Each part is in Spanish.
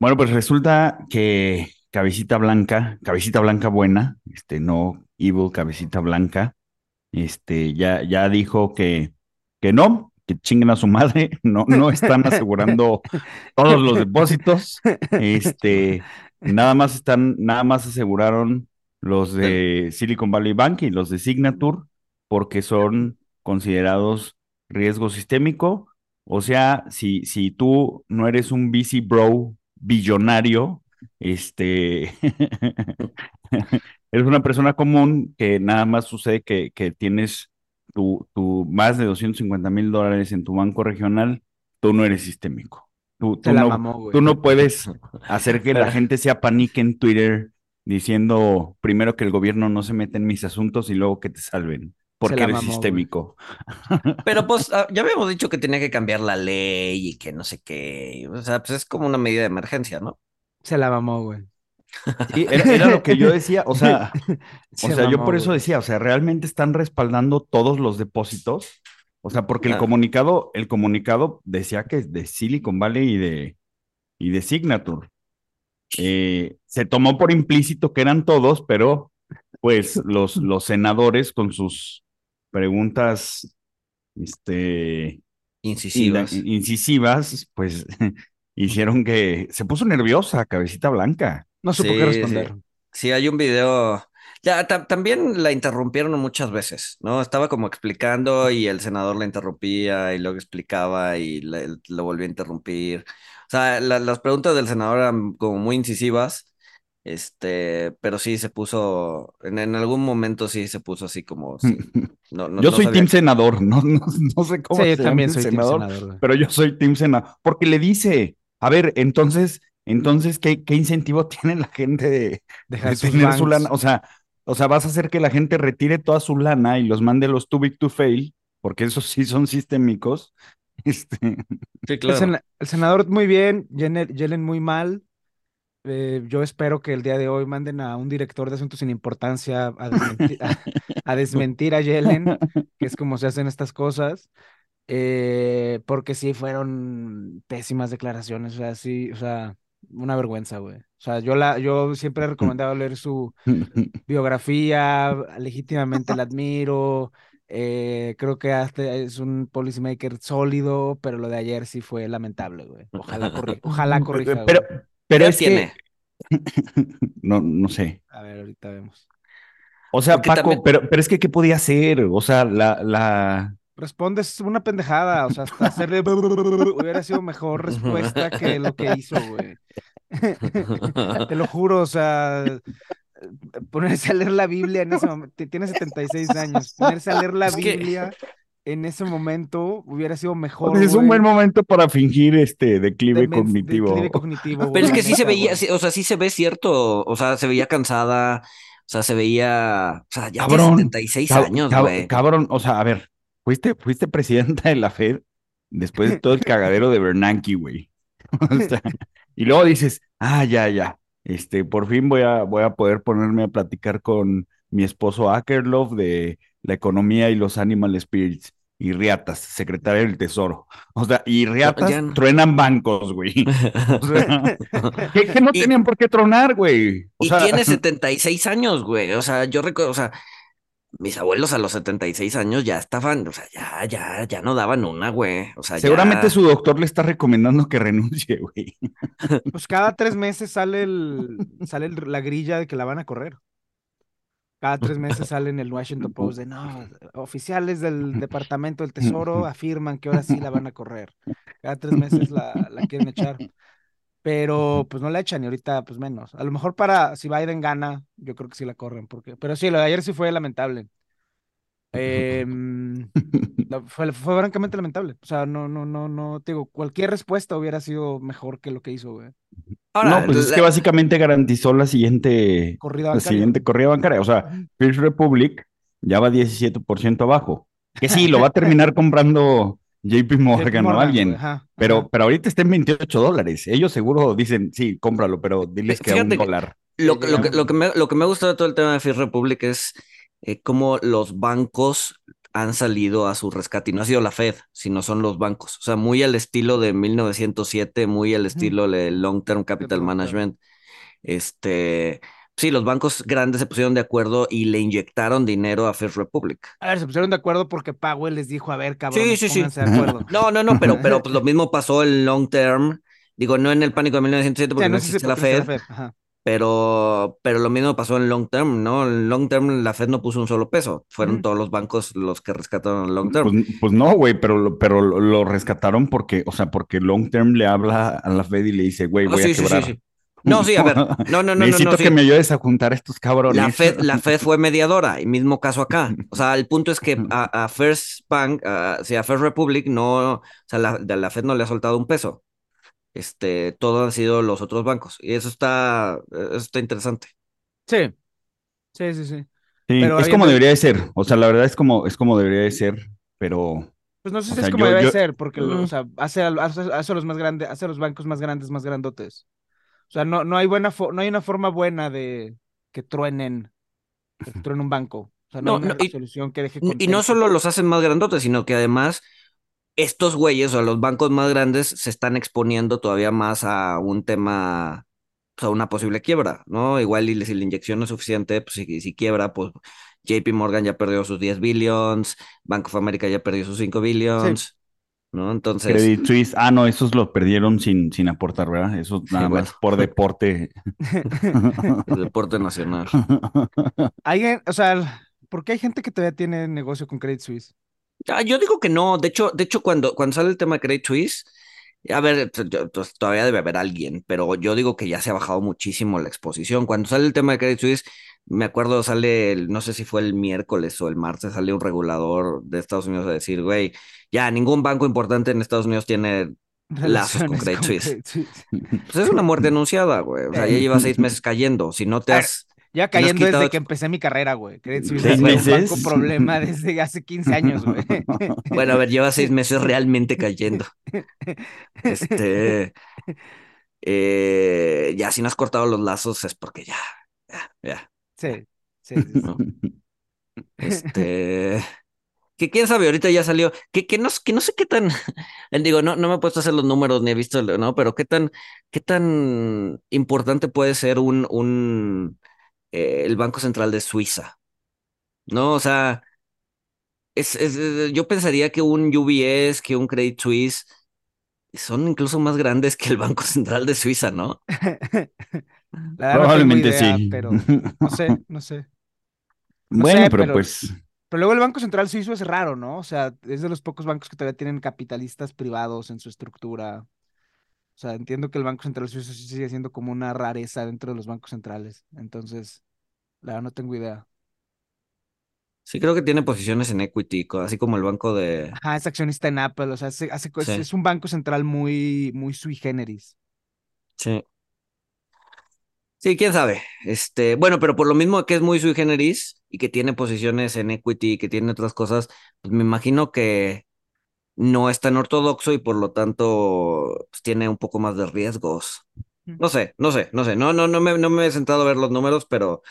Bueno, pues resulta que Cabecita Blanca, Cabecita Blanca buena, este, no Evil Cabecita Blanca, este, ya, ya dijo que, que no, que chinguen a su madre, no, no están asegurando todos los depósitos, este, nada más están, nada más aseguraron los de Silicon Valley Bank y los de Signature, porque son considerados riesgo sistémico. O sea, si, si tú no eres un VC bro billonario, este, eres una persona común que nada más sucede que, que tienes tu, tu, más de 250 mil dólares en tu banco regional, tú no eres sistémico. Tú, tú, no, mamó, tú no, puedes hacer que la gente se apanique en Twitter diciendo primero que el gobierno no se mete en mis asuntos y luego que te salven porque eres sistémico. Pero pues ah, ya habíamos dicho que tenía que cambiar la ley y que no sé qué. O sea, pues es como una medida de emergencia, ¿no? Se la mamó, güey. Sí, era, lo que yo decía, o sea, o sea, yo por eso decía, o sea, realmente están respaldando todos los depósitos. O sea, porque el comunicado, el comunicado decía que es de Silicon Valley y de, y de Signature. Eh, se tomó por implícito que eran todos, pero pues los, los senadores con sus preguntas este, incisivas. incisivas, pues hicieron que se puso nerviosa, cabecita blanca. No supo qué responder. Sí. hay un video. Ya, también la interrumpieron muchas veces, ¿no? Estaba como explicando y el senador la interrumpía y luego explicaba y lo volvió a interrumpir. O sea, las preguntas del senador eran como muy incisivas este, pero sí se puso, en, en algún momento sí se puso así como. no, yo soy team senador, no, no, sé cómo. Sí, también soy senador, senador pero yo soy team senador. Porque le dice, a ver, entonces, entonces, ¿qué, qué incentivo tiene la gente de, de tener su lana? O sea, o sea, vas a hacer que la gente retire toda su lana y los mande los too big to fail, porque esos sí son sistémicos. Este... Sí, claro. El, senador muy bien, Yellen muy mal. Eh, yo espero que el día de hoy manden a un director de asuntos sin importancia a desmentir a, Yellen, que es como se hacen estas cosas, eh, porque sí fueron pésimas declaraciones, o sea, sí, o sea, una vergüenza, güey. O sea, yo, la, yo siempre he recomendado leer su biografía, legítimamente la admiro, eh, creo que hasta es un policymaker sólido, pero lo de ayer sí fue lamentable, güey. Ojalá, ojalá corrija. Pero, pero es tiene? no, no sé. A ver, ahorita vemos. O sea, Paco, pero, pero es que ¿qué podía hacer? O sea, la, la... Respondes una pendejada, o sea, hasta hacerle hubiera sido mejor respuesta que lo que hizo, güey. Te lo juro, o sea, ponerse a leer la Biblia en ese momento, tiene 76 años, ponerse a leer la Biblia en ese momento hubiera sido mejor. Es un buen momento para fingir este declive cognitivo. Pero es que sí se veía, o sea, sí se ve cierto, o sea, se veía cansada, o sea, se veía, o sea, ya cabrón, 76 años, güey. Cabrón, o sea, a ver, fuiste, fuiste presidenta de la Fed después de todo el cagadero de Bernanke, güey. y luego dices, ah, ya, ya, este, por fin voy a, voy a poder ponerme a platicar con mi esposo Akerlof de la economía y los animal spirits. Y Riatas, secretaria del Tesoro. O sea, y Riatas truenan bancos, güey. O sea, que, no tenían por qué tronar, güey. y tiene 76 años, güey. O sea, yo recuerdo, o sea, mis abuelos a los 76 años ya estaban, o sea, ya, ya, ya no daban una, güey. O sea, seguramente su doctor le está recomendando que renuncie, güey. Pues cada tres meses sale el, sale la grilla de que la van a correr. Cada tres meses sale en el Washington Post de no, oficiales del Departamento del Tesoro afirman que ahora sí la van a correr. Cada tres meses la, la quieren echar. Pero pues no la echan y ahorita pues menos. A lo mejor para si Biden gana, yo creo que sí la corren. Porque... Pero sí, lo de ayer sí fue lamentable. Em, fue, fue francamente lamentable. O sea, no, no, no, no, te digo, cualquier respuesta hubiera sido mejor que lo que hizo, güey. no, pues es que básicamente garantizó la siguiente corrida bancaria. La siguiente corrida bancaria. O sea, First Republic ya va 17% abajo. Que sí, lo va a terminar comprando JP Morgan, o alguien. pero, pero ahorita está en 28 dólares. Ellos seguro dicen, sí, cómpralo, pero diles que a un dólar. Lo, lo, que, lo, que me, lo que me gusta de todo el tema de First Republic es eh, cómo los bancos han salido a su rescate. Y no ha sido la Fed, sino son los bancos. O sea, muy al estilo de 1907, muy al estilo de Long Term Capital Management. Este Sí, los bancos grandes se pusieron de acuerdo y le inyectaron dinero a First Republic. A ver, se pusieron de acuerdo porque Powell les dijo, a ver, cabrón, sí, sí, sí. de acuerdo. No, no, no, pero, pero pues, lo mismo pasó en long term. Digo, no en el pánico de 1907 porque no, existe la Fed, pero, pero lo mismo pasó en long term, ¿no? En long term la Fed no puso un solo peso, fueron todos los bancos los que rescataron long term. Pues, pues no, güey, pero, pero lo rescataron porque, o sea, porque long term le habla a la Fed y le dice, güey, voy a quebrar. No, sí, a ver. No, no, no. Necesito no, que me ayudes a juntar estos cabrones. La Fed, la Fed fue mediadora, y mismo caso acá. O sea, el punto es que a, First Bank, a, si a First Republic no, o sea, la, la Fed no le ha soltado un peso. Este, todo han sido los otros bancos. Y eso está, eso está interesante. Sí. Sí, sí, sí. es como debería de ser. O sea, la verdad es como, es como debería de ser, pero. Pues no sé si es como debería de ser, porque, o sea, hace, hace, hace, los más grandes, hace los bancos más grandes, más grandotes. O sea, no, no hay buena no hay una forma buena de que truenen, que truenen un banco. O sea, no, hay una solución que deje Y no solo los hacen más grandotes, sino que además estos güeyes o los bancos más grandes se están exponiendo todavía más a un tema, a una posible quiebra, ¿no? Igual y si la inyección no es suficiente, pues si, si quiebra, pues JP Morgan ya perdió sus 10 billions, Bank of America ya perdió sus 5 billions. ¿no? Entonces. Credit Suisse, ah, no, esos los perdieron sin, sin aportar, ¿verdad? Eso nada más por deporte. deporte nacional. Alguien, o sea, ¿por qué hay gente que todavía tiene negocio con Credit Suisse? Ah, yo digo que no. De hecho, de hecho, cuando, cuando sale el tema de Credit Suisse, a ver, pues, pues, todavía debe haber alguien, pero yo digo que ya se ha bajado muchísimo la exposición. Cuando sale el tema de Credit Suisse, me acuerdo, sale, el, no sé si fue el miércoles o el martes, sale un regulador de Estados Unidos a decir, güey, ya ningún banco importante en Estados Unidos tiene lazos con Credit Suisse. Pues es una muerte anunciada, güey. O sea, ya lleva seis meses cayendo. Si no te has... Ya cayendo desde que empecé mi carrera, güey. Credit Suisse es un banco problema desde hace 15 años, güey. Bueno, a ver, lleva seis meses realmente cayendo. Este... Eh, ya si no has cortado los lazos es porque ya, ya, ya. Sí, sí, Este. Que quién sabe, ahorita ya salió. Que, que, no, que no sé qué tan. Digo, no, no me he puesto a hacer los números ni he visto, ¿no? Pero qué tan, qué tan importante puede ser un, un eh, el Banco Central de Suiza. ¿No? O sea, es, es, yo pensaría que un UBS, que un Credit Suisse son incluso más grandes que el Banco Central de Suiza, ¿no? Probablemente sí. Pero no sé, no sé. bueno, pero, pues. Pero luego el Banco Central Suizo es raro, ¿no? O sea, es de los pocos bancos que todavía tienen capitalistas privados en su estructura. O sea, entiendo que el Banco Central Suizo sí sigue siendo como una rareza dentro de los bancos centrales. Entonces, la verdad no tengo idea. Sí, creo que tiene posiciones en equity, así como el banco de. Ajá, es accionista en Apple, o sea, hace, es un banco central muy, muy sui generis. Sí. Sí, quién sabe. Este, bueno, pero por lo mismo que es muy sui generis y que tiene posiciones en equity y que tiene otras cosas, pues me imagino que no es tan ortodoxo y por lo tanto pues, tiene un poco más de riesgos. No sé, no sé, no sé. No, no, no me, no me he sentado a ver los números, pero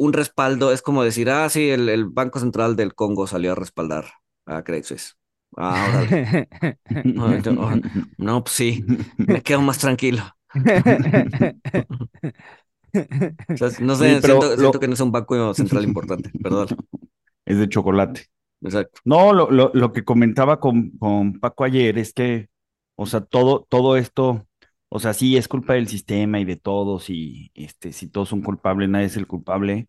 un respaldo es como decir, ah, sí, el, Banco Central del Congo salió a respaldar a Credit Suisse. Ah, no, pues sí, me quedo más tranquilo. no sé, siento, que no es un banco central importante, perdón. Es de chocolate. Exacto. No, lo, lo, que comentaba con, con, Paco ayer es que, o sea, todo, todo esto, o sea, sí es culpa del sistema y de todos, y este, si todos son culpables, nadie es el culpable.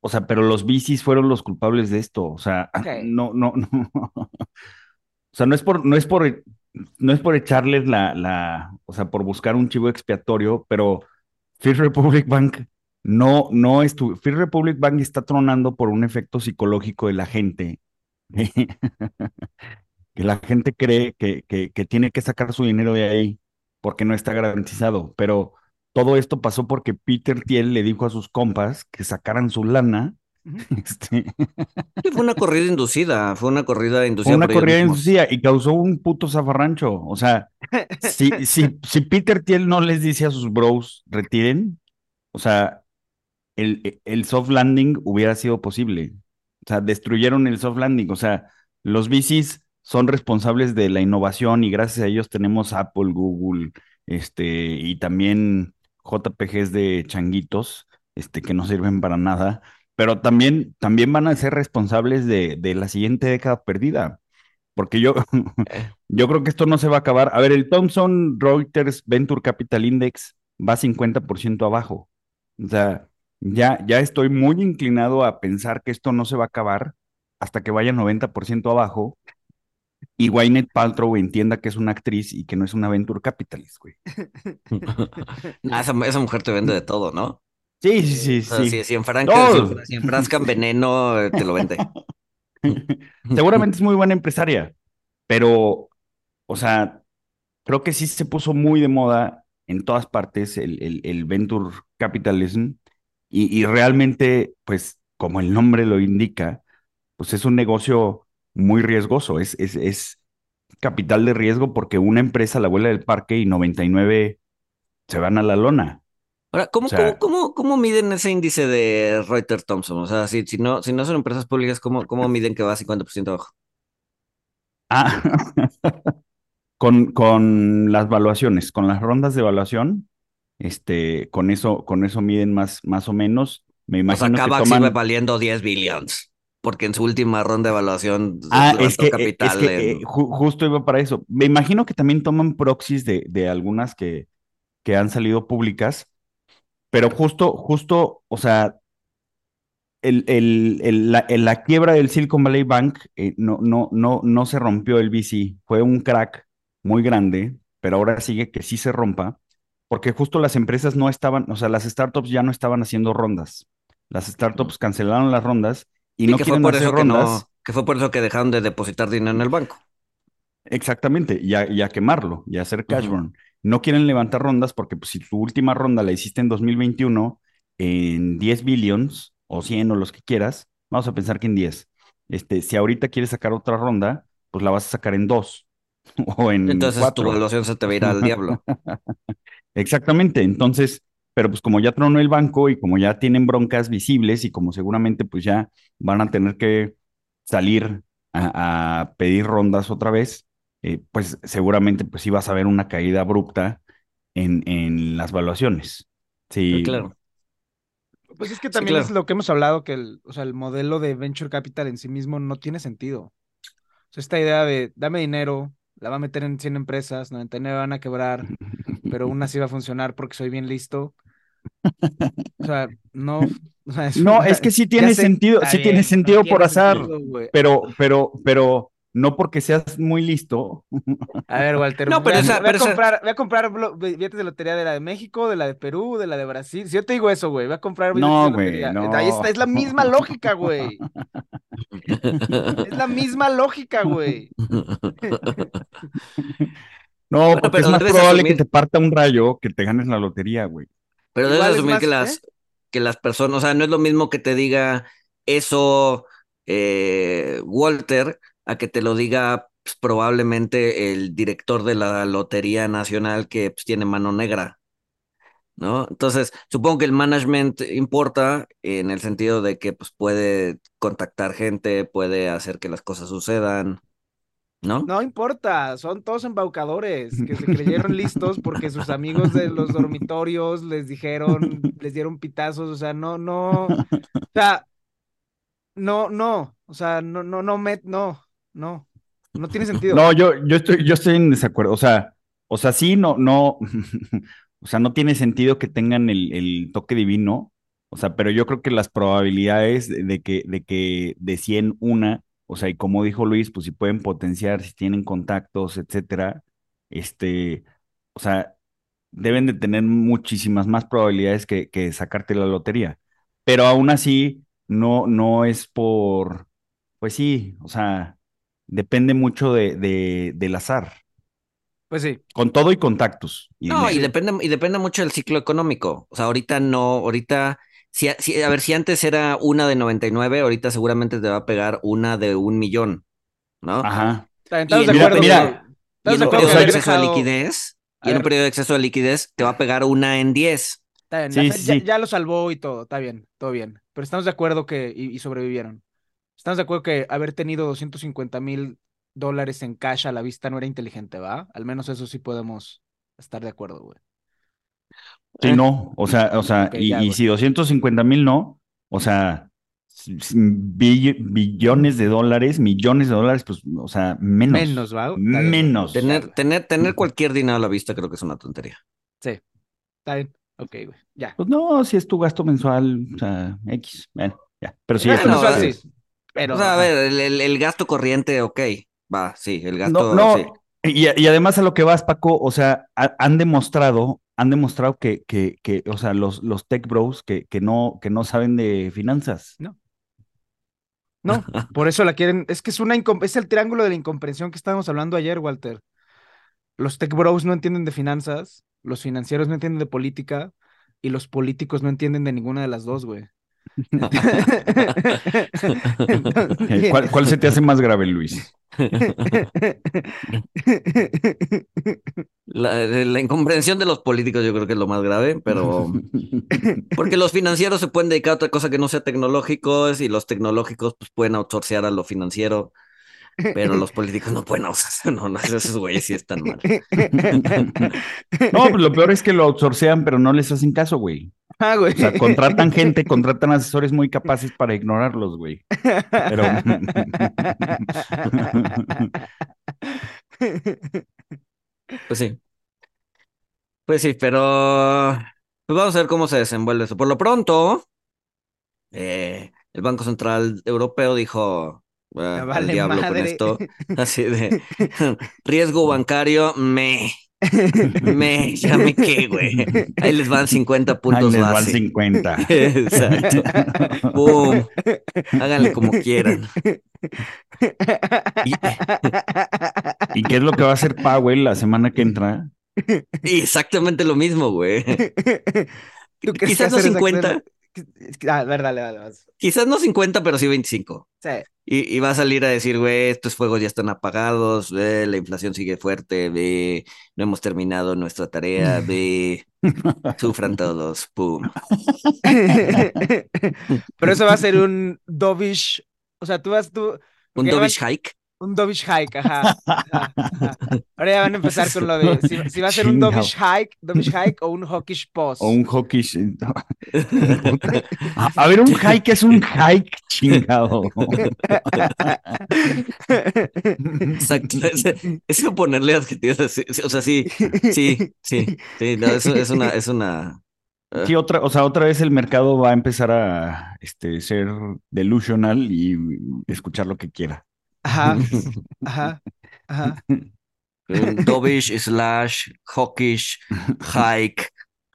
O sea, pero los bicis fueron los culpables de esto. O sea, no, no, no. O sea, no es por, no es por no es por echarles la, la, o sea, por buscar un chivo expiatorio, pero First Republic Bank no, no estuvo. Free Republic Bank está tronando por un efecto psicológico de la gente. que la gente cree que, que, que tiene que sacar su dinero de ahí porque no está garantizado. Pero todo esto pasó porque Peter Thiel le dijo a sus compas que sacaran su lana. Este, fue una corrida inducida, fue una corrida inducida. Fue una corrida inducida y causó un puto zafarrancho. O sea, si, si, si Peter Thiel no les dice a sus bros, retiren, o sea, el, el soft landing hubiera sido posible. O sea, destruyeron el soft landing. O sea, los VCs son responsables de la innovación y gracias a ellos tenemos Apple, Google, este, y también JPGs de changuitos, este, que no sirven para nada, pero también, también van a ser responsables de, de la siguiente década perdida. Porque yo, eh. yo creo que esto no se va a acabar. A ver, el Thomson Reuters Venture Capital Index va 50% abajo. O sea, ya, ya estoy muy inclinado a pensar que esto no se va a acabar hasta que vaya 90% abajo y Wynette Paltrow entienda que es una actriz y que no es una venture capitalist, güey. esa, mujer te vende de todo, ¿no? Sí, sí, sí. sí. Si, si, enfrascan veneno, eh, te lo vende. Seguramente es muy buena empresaria, pero, o sea, creo que sí se puso muy de moda en todas partes el, el, el venture capitalism y, y realmente, pues, como el nombre lo indica, pues es un negocio muy riesgoso, es, es, es capital de riesgo porque una empresa la vuela del parque y 99 se van a la lona. Ahora, ¿cómo, cómo, cómo, miden ese índice de Reuters Thompson? O sea, si, si, no, si no son empresas públicas, ¿cómo, cómo miden que va a 50% abajo? Ah, con, con las valuaciones, con las rondas de evaluación, este, con eso, con eso miden más, más o menos. Me imagino o sea, que toman... valiendo 10 billones porque en su última ronda de evaluación ah, es que, capital. Es que, eh, justo iba para eso. Me imagino que también toman proxies de, de algunas que, que han salido públicas, pero justo, justo, o sea, el, el, el, la, la, quiebra del Silicon Valley Bank eh, no, no, no, no se rompió el VC, fue un crack muy grande, pero ahora sigue que sí se rompa, porque justo las empresas no estaban, o sea, las startups ya no estaban haciendo rondas. Las startups cancelaron las rondas y no que quieren hacer rondas. Que, fue por eso que dejaron de depositar dinero en el banco. Exactamente, y a, quemarlo, y a hacer cash burn. No quieren levantar rondas porque pues, si tu última ronda la hiciste en 2021 en 10 billions o 100 o los que quieras, vamos a pensar que en 10. Este, si ahorita quieres sacar otra ronda, pues la vas a sacar en 2 o en Entonces tu evaluación se te va a ir al diablo. Exactamente, entonces pero pues como ya tronó el banco y como ya tienen broncas visibles y como seguramente pues ya van a tener que salir a, pedir rondas otra vez, eh, pues seguramente pues ibas a ver una caída abrupta en, en las valuaciones. Sí, claro. Pues es que también es lo que hemos hablado, que el, o sea, el modelo de venture capital en sí mismo no tiene sentido. O sea, esta idea de dame dinero, la va a meter en 100 empresas, 99 van a quebrar, pero una sí va a funcionar porque soy bien listo. O sea, no. es no, es que sí tiene sentido, sí tiene sentido por azar, pero, pero, pero no porque seas muy listo. A ver, Walter, no, pero voy, a, comprar, voy a comprar billetes de lotería de la de México, de la de Perú, de la de Brasil. Si yo te digo eso, güey, voy a comprar billetes no, de lotería. No. Ahí está, es la misma lógica, güey. es la misma lógica, güey. No, porque es más probable que te parta un rayo que te ganes la lotería, güey. Pero debes asumir que las, que las personas, o sea, no es lo mismo que te diga eso eh, Walter a que te lo diga pues, probablemente el director de la Lotería Nacional que pues, tiene mano negra. ¿No? Entonces, supongo que el management importa en el sentido de que pues, puede contactar gente, puede hacer que las cosas sucedan. ¿No? No importa, son todos embaucadores que se creyeron listos porque sus amigos de los dormitorios les dijeron, les dieron pitazos, o sea, no, no, o sea, no, no, o sea, no, no, no, me, no, no, no tiene sentido. No, yo, yo estoy, yo estoy en desacuerdo, o sea, o sea, sí, no, no, o sea, no tiene sentido que tengan el, el toque divino, o sea, pero yo creo que las probabilidades de que, de que de 100 una o sea, y como dijo Luis, pues si pueden potenciar, si tienen contactos, etcétera, este, o sea, deben de tener muchísimas más probabilidades que, que sacarte la lotería. Pero aún así, no, no es por, pues sí, o sea, depende mucho de, de- del azar. Pues sí. Con todo y contactos. y No, y depende, y depende mucho del ciclo económico. O sea, ahorita no, ahorita, si, si- a ver, si antes era una de 99, ahorita seguramente te va a pegar una de un millón, ¿no? Ajá. Estamos Y de en- acuerdo. mira, Y estamos en de un acuerdo periodo de exceso de liquidez, y en un periodo de exceso de liquidez, te va a pegar una en 10. Está bien, Sí, ya, sí. ya lo salvó y todo, está bien, todo bien. Pero estamos de acuerdo que, y, y sobrevivieron. Estamos de acuerdo que haber tenido 250 mil dólares en cash a la vista no era inteligente, ¿va? Al menos eso sí podemos estar de acuerdo, güey. Sí, no, o sea, o sea, y, ya, y si 250 mil no, o sea, bill- billones de dólares, millones de dólares, pues, o sea, menos. Menos, ¿va? Menos. Tener, tener, tener cualquier dinero a la vista creo que es una tontería. Sí, está bien. Ok, güey, ya. Pues no, si es tu gasto mensual, o sea, X, bueno, ya. Pero sí, Bueno, esto no mensual, sí. Pero, o sea, a ver, el, el- el gasto corriente, ok, va, sí, el gasto, No, no, sí. y, y además a lo que vas, Paco, o sea, ha- han demostrado, han demostrado que, que, que, o sea, los, los tech bros que, que no, que no saben de finanzas. No, por eso la quieren. Es que es una es el triángulo de la incomprensión que estábamos hablando ayer, Walter. Los tech bros no entienden de finanzas, los financieros no entienden de política y los políticos no entienden de ninguna de las dos, güey. ¿Cuál, cuál se te hace más grave, Luis? La, la incomprensión de los políticos yo creo que es lo más grave, pero porque los financieros se pueden dedicar a otra cosa que no sea tecnológicos y los tecnológicos pues pueden outsourcear a lo financiero, pero los políticos no pueden outsourcear, no, no, esos güeyes sí están mal. No, pues lo peor es que lo outsourcean, pero no les hacen caso, güey. Ah, güey. O sea, contratan gente, contratan asesores muy capaces para ignorarlos, güey. Pero. Pues sí. Pues sí, pero pues vamos a ver cómo se desenvuelve eso. Por lo pronto, eh, el Banco Central Europeo dijo "Ah, al vale diablo con madre". esto, así de riesgo bancario, me, me, ya me qué, güey. Ahí les van 50 Ahí puntos les van base. 50. Exacto. Pum. Háganle como quieran. Y- ¿Y qué es lo que va a hacer Powell la semana que entra? exactamente lo mismo, güey. ¿Tú crees Quizás no hacer 50, exactamente- Ah, a ver, dale, dale. vas. quizás no 50, pero sí 25. Sí. Y, y va a salir a decir, güey, estos fuegos ya están apagados, ve, la inflación sigue fuerte, ve, no hemos terminado nuestra tarea, ve, sufran todos, pum. Pero eso va a ser un dovish. O sea, tú vas tú. Un dovish hike. Un dovish hike, ajá. ajá, ajá. Ahora ya van a empezar con lo de si, si va a ser un dovish hike, dovish hike o un hawkish pause. O un hockey. A, a ver, un hike es un hike, chingado. Exacto. Es, es ponerle adjetivos así, sí, O sea, sí, sí, sí, sí, no, eso es una, es una. Sí, otra, o sea, otra vez el mercado va a empezar a este, ser delusional y escuchar lo que quiera. Ajá, ajá, ajá. Dovish slash hawkish hike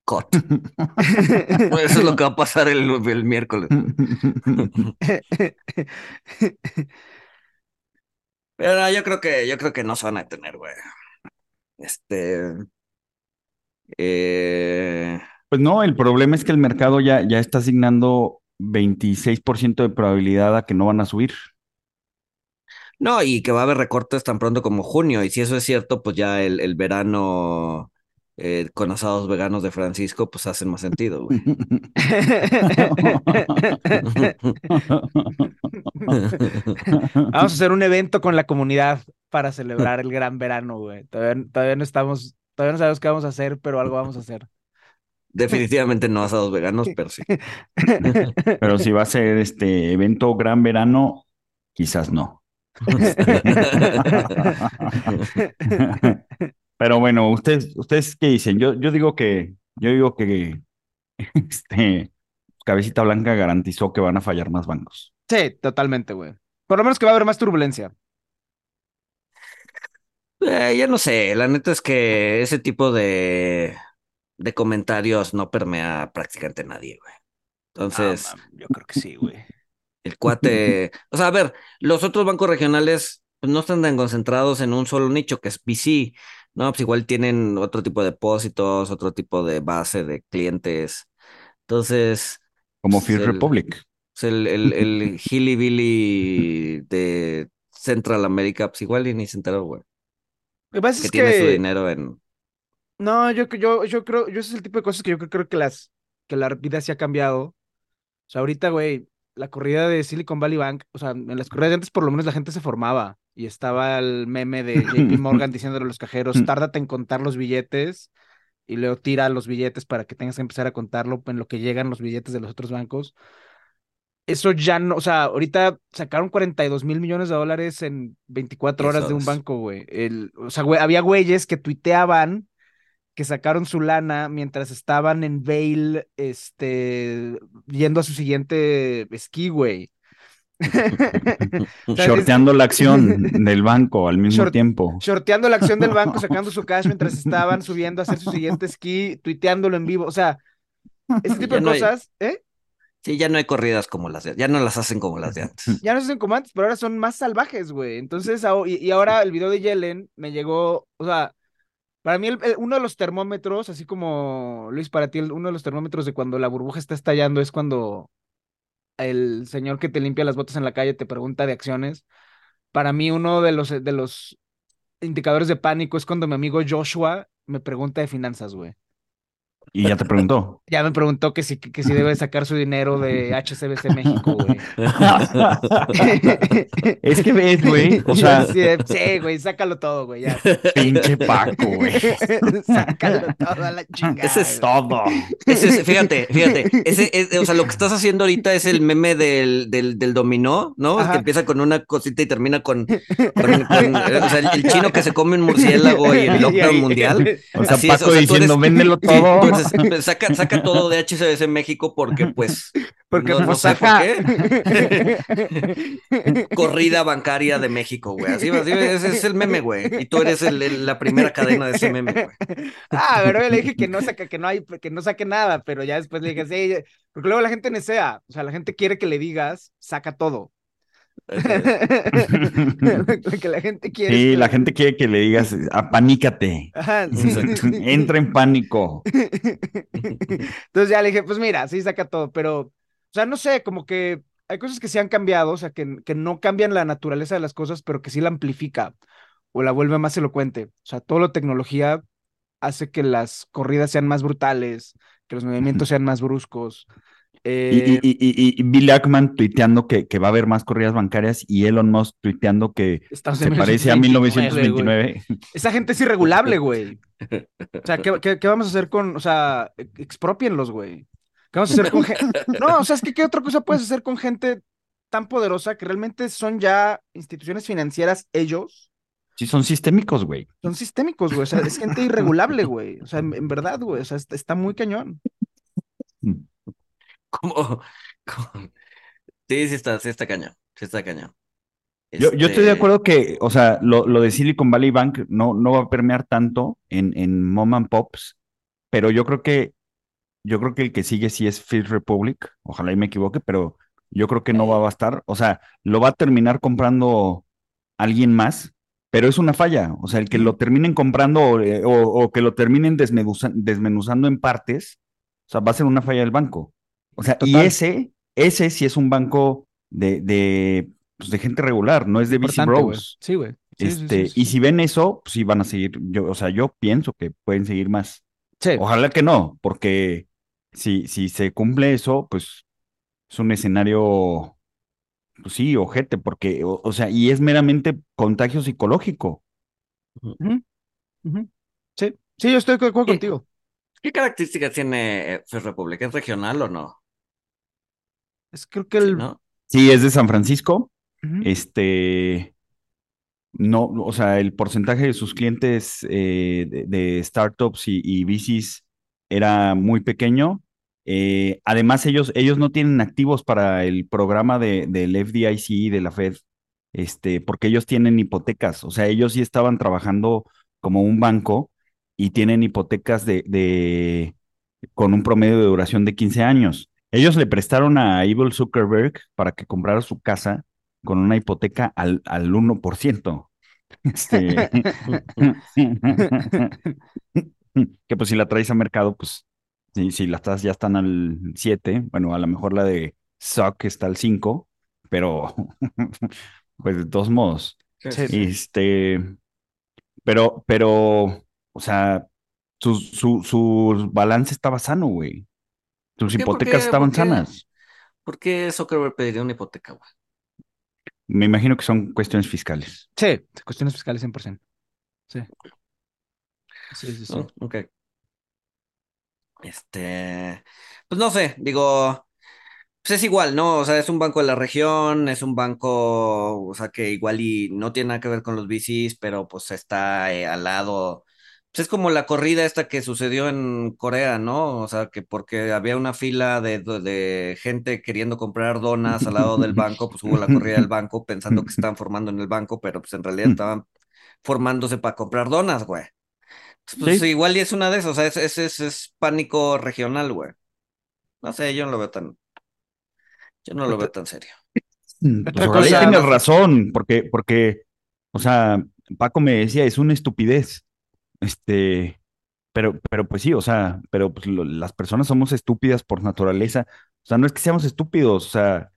cut. Eso es lo que va a pasar el, el miércoles. Pero no, yo creo que, yo creo que no se van a detener, güey. Este. eh, Pues no, el problema es que el mercado ya, ya está asignando 26% de probabilidad a que no van a subir. No, y que va a haber recortes tan pronto como junio. Y si eso es cierto, pues ya el, el verano eh, con asados veganos de Francisco, pues hacen más sentido, güey. Vamos a hacer un evento con la comunidad para celebrar el gran verano, güey. Todavía, todavía no estamos, todavía no sabemos qué vamos a hacer, pero algo vamos a hacer. Definitivamente no asados veganos, pero sí. Pero si va a ser este evento gran verano, quizás no. Pero bueno, ustedes, ustedes qué dicen? Yo, yo digo que, yo digo que este Cabecita Blanca garantizó que van a fallar más bancos. Sí, totalmente, güey. Por lo menos que va a haber más turbulencia. Eh, ya no sé, la neta es que ese tipo de, de comentarios no permea prácticamente nadie, güey. Entonces, Ah, yo creo que sí, güey. El cuate, o sea, a ver, los otros bancos regionales pues, no están tan concentrados en un solo nicho, que es VC, ¿no? Pues igual tienen otro tipo de depósitos, otro tipo de base de clientes. Entonces, Como pues, Fear el- Republic. pues, el, el, el Hilly Billy de Central America, pues igual y ni se enteró, güey. Lo que pasa Que es tiene su dinero en... No, yo, yo, yo creo, yo ese es el tipo de cosas que yo creo, creo que las, que la vida sí ha cambiado. O sea, ahorita, güey, la corrida de Silicon Valley Bank, o sea, en las corridas de antes por lo menos la gente se formaba y estaba el meme de JP Morgan diciéndole a los cajeros, tárdate en contar los billetes y luego tira los billetes para que tengas que empezar a contarlo en lo que llegan los billetes de los otros bancos. Eso ya no, o sea, ahorita sacaron 42 mil millones de dólares en 24 horas de un es. banco, güey. El, o sea, güey, había güeyes que tuiteaban que sacaron su lana mientras estaban en Vail, este, yendo a su siguiente esquí, güey. Shorteando la acción del banco al mismo Short- tiempo. shorteando la acción del banco, sacando su cash mientras estaban subiendo a hacer su siguiente esquí, tuiteándolo en vivo. O sea, ese tipo Ya de no hay- cosas, ¿eh? Sí, ya no hay corridas como las de... Ya no las hacen como las de antes. Ya no se hacen como antes, pero ahora son más salvajes, güey. Entonces, y, y ahora el video de Yellen me llegó, o sea, para mí uno de los termómetros, así como Luis, para ti, uno de los termómetros de cuando la burbuja está estallando es cuando el señor que te limpia las botas en la calle te pregunta de acciones. Para mí, uno de los, de los indicadores de pánico es cuando mi amigo Joshua me pregunta de finanzas, güey. Y ya te preguntó. Ya me preguntó que si, que si debe sacar su dinero de HCBC México, güey. Es que ves, güey. O sea, sí, güey, sácalo todo, güey, ya. pinche Paco, güey. sácalo todo a la chingada. Ese es. Todo. Ese es- fíjate, fíjate, ese es- o sea, lo que estás haciendo ahorita es el meme del, del, del dominó, ¿no? Ajá. Que empieza con una cosita y termina con, con- con- o sea, el, el chino que se come un murciélago y el lockdown mundial. O sea, Así es, Paco o sea, diciendo, eres- véndelo todo. Entonces, pues, saca, saca todo de HCBC México porque, pues, Porque, no, no sé por qué. Corrida bancaria de México, güey. Así, así ese es el meme, güey. Y tú eres el- el- la primera cadena de ese meme, güey. Ah, pero yo le dije que no saque, que no hay, que no saque nada, pero ya después le dije, sí, porque luego la gente nesea, o sea, la gente quiere que le digas, saca todo. Lo que la gente quiere. Sí, la gente quiere que le digas, apanícate. Ajá, sí, sí, sí. Entra en pánico. Entonces ya le dije, pues mira, sí saca todo, pero, o sea, no sé, como que hay cosas que sí han cambiado, o sea, que, que no cambian la naturaleza de las cosas, pero que sí la amplifica o la vuelve más elocuente. O sea, toda la tecnología hace que las corridas sean más brutales, que los movimientos sean más bruscos. Y, Eh, y, y, y- y Bill Ackman tuiteando que, que va a haber más corridas bancarias y Elon Musk tuiteando que se parece a 1929, güey. 1929. Esa gente es irregulable, güey. O sea, ¿qué, qué, qué vamos a hacer con, o sea, expropienlos, güey? ¿Qué vamos a hacer con gente? No, o sea, es que ¿qué otra cosa puedes hacer con gente tan poderosa que realmente son ya instituciones financieras ellos? Sí, son sistémicos, güey. Son sistémicos, güey. O sea, es gente irregulable, güey. O sea, en, en verdad, güey. O sea, está, está muy cañón. Como, como- Sí, sí está, sí está cañón. Sí está cañón. Yo, yo estoy de Este, acuerdo que, o sea, lo, lo de Silicon Valley Bank no, no va a permear tanto en, en mom and pops, pero yo creo que, yo creo que el que sigue sí es Fifth Republic, ojalá y me equivoque, pero yo creo que no va a bastar, o sea, lo va a terminar comprando alguien más, pero es una falla, o sea, el que lo terminen comprando eh, o, o que lo terminen desmenuza- desmenuzando en partes, o sea, va a ser una falla del banco. O sea, y ese, ese sí es un banco de, de, pues, de gente regular, no es de güey. Bros. Sí, güey. Sí, sí, sí, Este, sí, y si ven eso, pues sí van a seguir, yo, o sea, yo pienso que pueden seguir más. Sí. Ojalá que no, porque si, si se cumple eso, pues es un escenario, pues sí, ojete, porque, o, o sea, y es meramente contagio psicológico. Sí, sí, yo estoy de acuerdo contigo. ¿Qué características tiene eh, First Republic? ¿Es regional o no? Es creo que el. ¿no? Sí, es de San Francisco, este, no, o sea, el porcentaje de sus clientes eh, de, de startups y, y VCs era muy pequeño. Eh, además, ellos, ellos no tienen activos para el programa de, del FDIC y de la Fed, este, porque ellos tienen hipotecas, o sea, ellos sí estaban trabajando como un banco y tienen hipotecas de, de con un promedio de duración de 15 años. Ellos le prestaron a Evil Zuckerberg para que comprara su casa con una hipoteca al, al 1%. Este, que pues si la traes a mercado, pues si, si las tasas ya están al 7, bueno, a lo mejor la de Suck está al 5, pero pues de todos modos. Este, pero, pero, o sea, su, su, su balance estaba sano, güey. Sus hipotecas estaban sanas. ¿Por qué Zuckerberg pediría una hipoteca, güey? Me imagino que son cuestiones fiscales. Sí, cuestiones fiscales 100%. Sí. Sí, sí, sí. Oh, ok. Este, pues no sé, digo, pues es igual, ¿no? O sea, es un banco de la región, es un banco, o sea, que igual y no tiene nada que ver con los VCs, pero pues está eh, al lado. Pues es como la corrida esta que sucedió en Corea, ¿no? O sea, que porque había una fila de, de gente queriendo comprar donas al lado del banco, pues hubo la corrida del banco pensando que se estaban formando en el banco, pero pues en realidad estaban formándose para comprar donas, güey. Pues Sí. igual y es una de esas, o sea, es, es, es, es pánico regional, güey. No sé, yo no lo veo tan, yo no lo veo tan serio. Mm, Pues cosa- tengas razón, porque, porque, o sea, Paco me decía, es una estupidez. Este, pero, pero pues sí, o sea, pero pues lo- las personas somos estúpidas por naturaleza. O sea, no es que seamos estúpidos, o sea,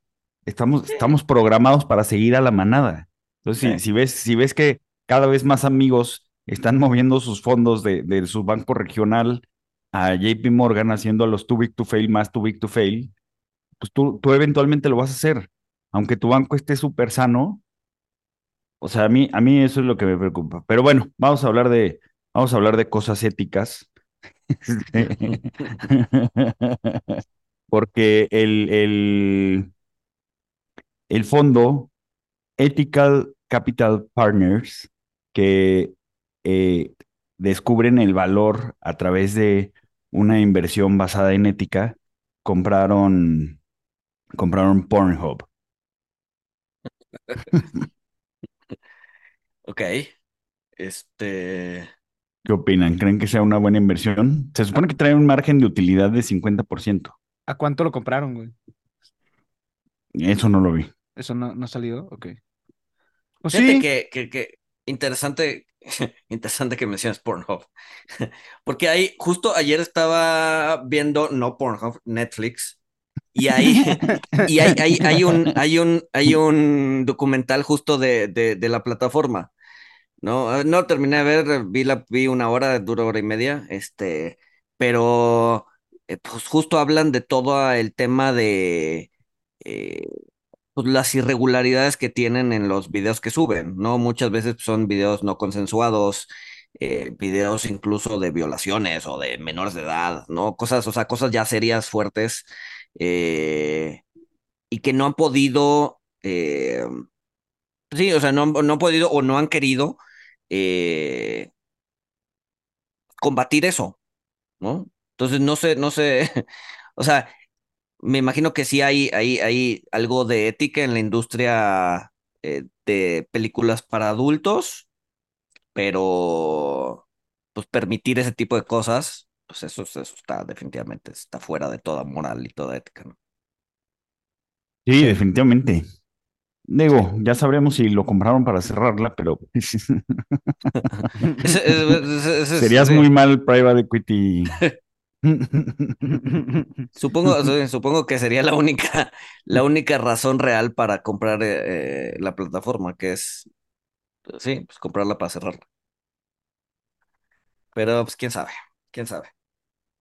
estamos, estamos programados para seguir a la manada. Entonces, si, si ves, si ves que cada vez más amigos están moviendo sus fondos de, de su banco regional a JP Morgan, haciendo a los too big to fail más too big to fail, pues tú, tú eventualmente lo vas a hacer. Aunque tu banco esté súper sano, o sea, a mí, a mí eso es lo que me preocupa. Pero bueno, vamos a hablar de, vamos a hablar de cosas éticas. Este, Porque el, el, el fondo Ethical Capital Partners, que eh, descubren el valor a través de una inversión basada en ética, compraron, compraron Pornhub. Ok. Este. ¿Qué opinan? ¿Creen que sea una buena inversión? Se supone que trae un margen de utilidad de 50%. ¿A cuánto lo compraron, güey? Eso no lo vi. ¿Eso no, no ha salido? Ok. Pues Fíjate sí. que, que, que interesante, interesante que menciones Pornhub. Porque ahí, justo ayer estaba viendo, no Pornhub, Netflix. Y ahí, y hay, hay, hay un, hay un, hay un documental justo de, de, de la plataforma. No, Eh, no terminé de ver, vi la, vi una hora, dura hora y media, este, pero eh, pues justo hablan de todo el tema de eh, pues, las irregularidades que tienen en los videos que suben, ¿no? Muchas veces son videos no consensuados, videos incluso de violaciones o de menores de edad, ¿no? Cosas, o sea, cosas ya serias, fuertes, y que no han podido, sí, o sea, no, no han podido o no han querido eh, combatir eso, ¿no? Entonces, no sé, no sé, o sea, me imagino que sí hay, algo de ética en la industria eh, de películas para adultos, pero pues permitir ese tipo de cosas, pues eso, eso está definitivamente, está fuera de toda moral y toda ética, ¿no? Sí, definitivamente. Digo, ya sabremos si lo compraron para cerrarla, pero serías muy mal private equity. Supongo, supongo que sería la única, la única razón real para comprar eh, eh, la plataforma, que es, sí, pues comprarla para cerrarla. Pero, pues, quién sabe, quién sabe.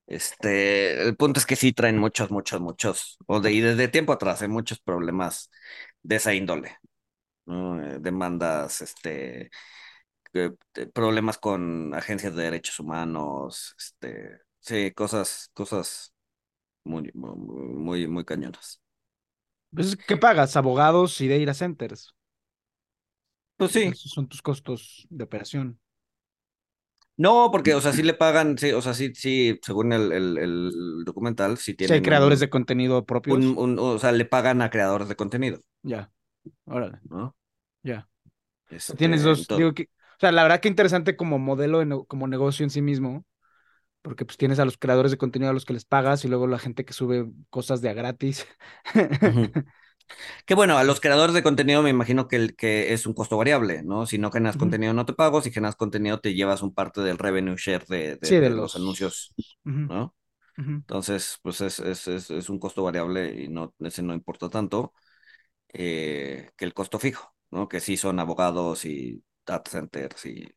Este, el punto es que sí traen muchos, muchos, muchos, o de, y desde tiempo atrás, hay muchos problemas de esa índole, ¿no? Eh, demandas, este, eh, problemas con agencias de derechos humanos, este, sí, cosas, cosas muy, muy, muy, muy cañonas. Pues, ¿qué pagas? Abogados y data centers. Pues sí, Esos son tus costos de operación. No, porque, o sea, sí le pagan, sí, o sea, sí, sí, según el, el, el documental, sí hay tienen creadores un- de contenido propios. un, un- o sea, le pagan a creadores de contenido, Ya. Órale, ¿no? ya. Este, Tienes dos, digo que, o sea, la verdad que interesante como modelo, como negocio en sí mismo, porque pues tienes a los creadores de contenido a los que les pagas y luego la gente que sube cosas de a gratis. Que bueno, a los creadores de contenido me imagino que, el, que es un costo variable, ¿no? Si no generas contenido no te pago, si generas contenido te llevas un parte del revenue share de, de, los... anuncios, ¿no? Entonces, pues es, es, es, un costo variable y no, ese no importa tanto eh, que el costo fijo, ¿no? Que sí son abogados y data centers y...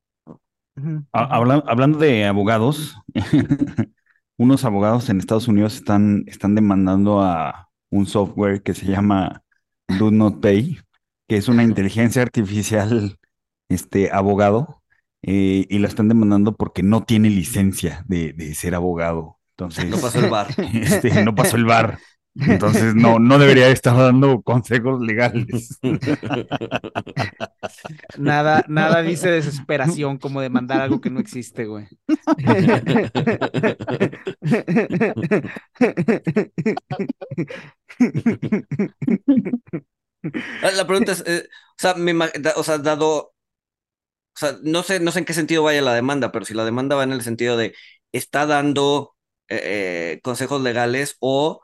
hablando de abogados, unos abogados en Estados Unidos están, están demandando a un software que se llama Do Not Pay, que es una inteligencia artificial este, abogado, eh, y lo están demandando porque no tiene licencia de, de ser abogado. Entonces, no pasó el bar. Este, no pasó el bar. Entonces no, no debería estar dando consejos legales. Nada, nada dice desesperación como demandar algo que no existe, güey. Ah, la pregunta es, eh, o sea, me, o sea, dado, o sea, no sé, no sé en qué sentido vaya la demanda, pero si la demanda va en el sentido de está dando eh, eh, consejos legales o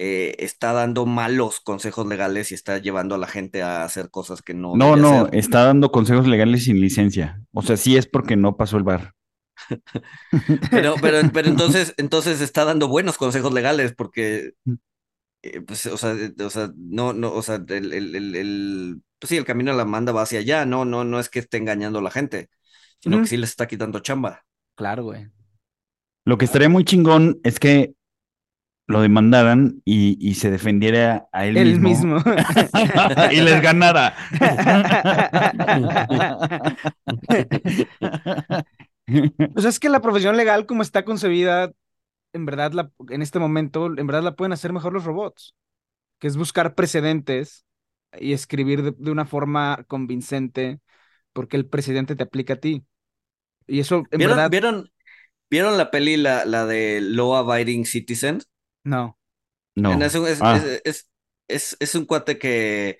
eh, está dando malos consejos legales y está llevando a la gente a hacer cosas que no. No, no, está dando consejos legales sin licencia. O sea, sí es porque no pasó el bar. pero, pero, pero entonces, entonces está dando buenos consejos legales porque, eh, pues, o sea, eh, o sea, no, no, o sea, el, el, el, pues sí, el camino a la manda va hacia allá, no, no, no es que esté engañando a la gente, sino que sí les está quitando chamba. Claro, güey. Lo que estaría muy chingón es que lo demandaran y, y, se defendiera a él, mismo, y les ganara. pues es que la profesión legal como está concebida, en verdad, la, en este momento, en verdad la pueden hacer mejor los robots, que es buscar precedentes y escribir de, una forma convincente porque el presidente te aplica a ti. Y eso, en ¿Vieron, verdad... ¿vieron, ¿Vieron la peli, la, la de Law Abiding Citizens? No. No. Ah. Es, es, es, un cuate que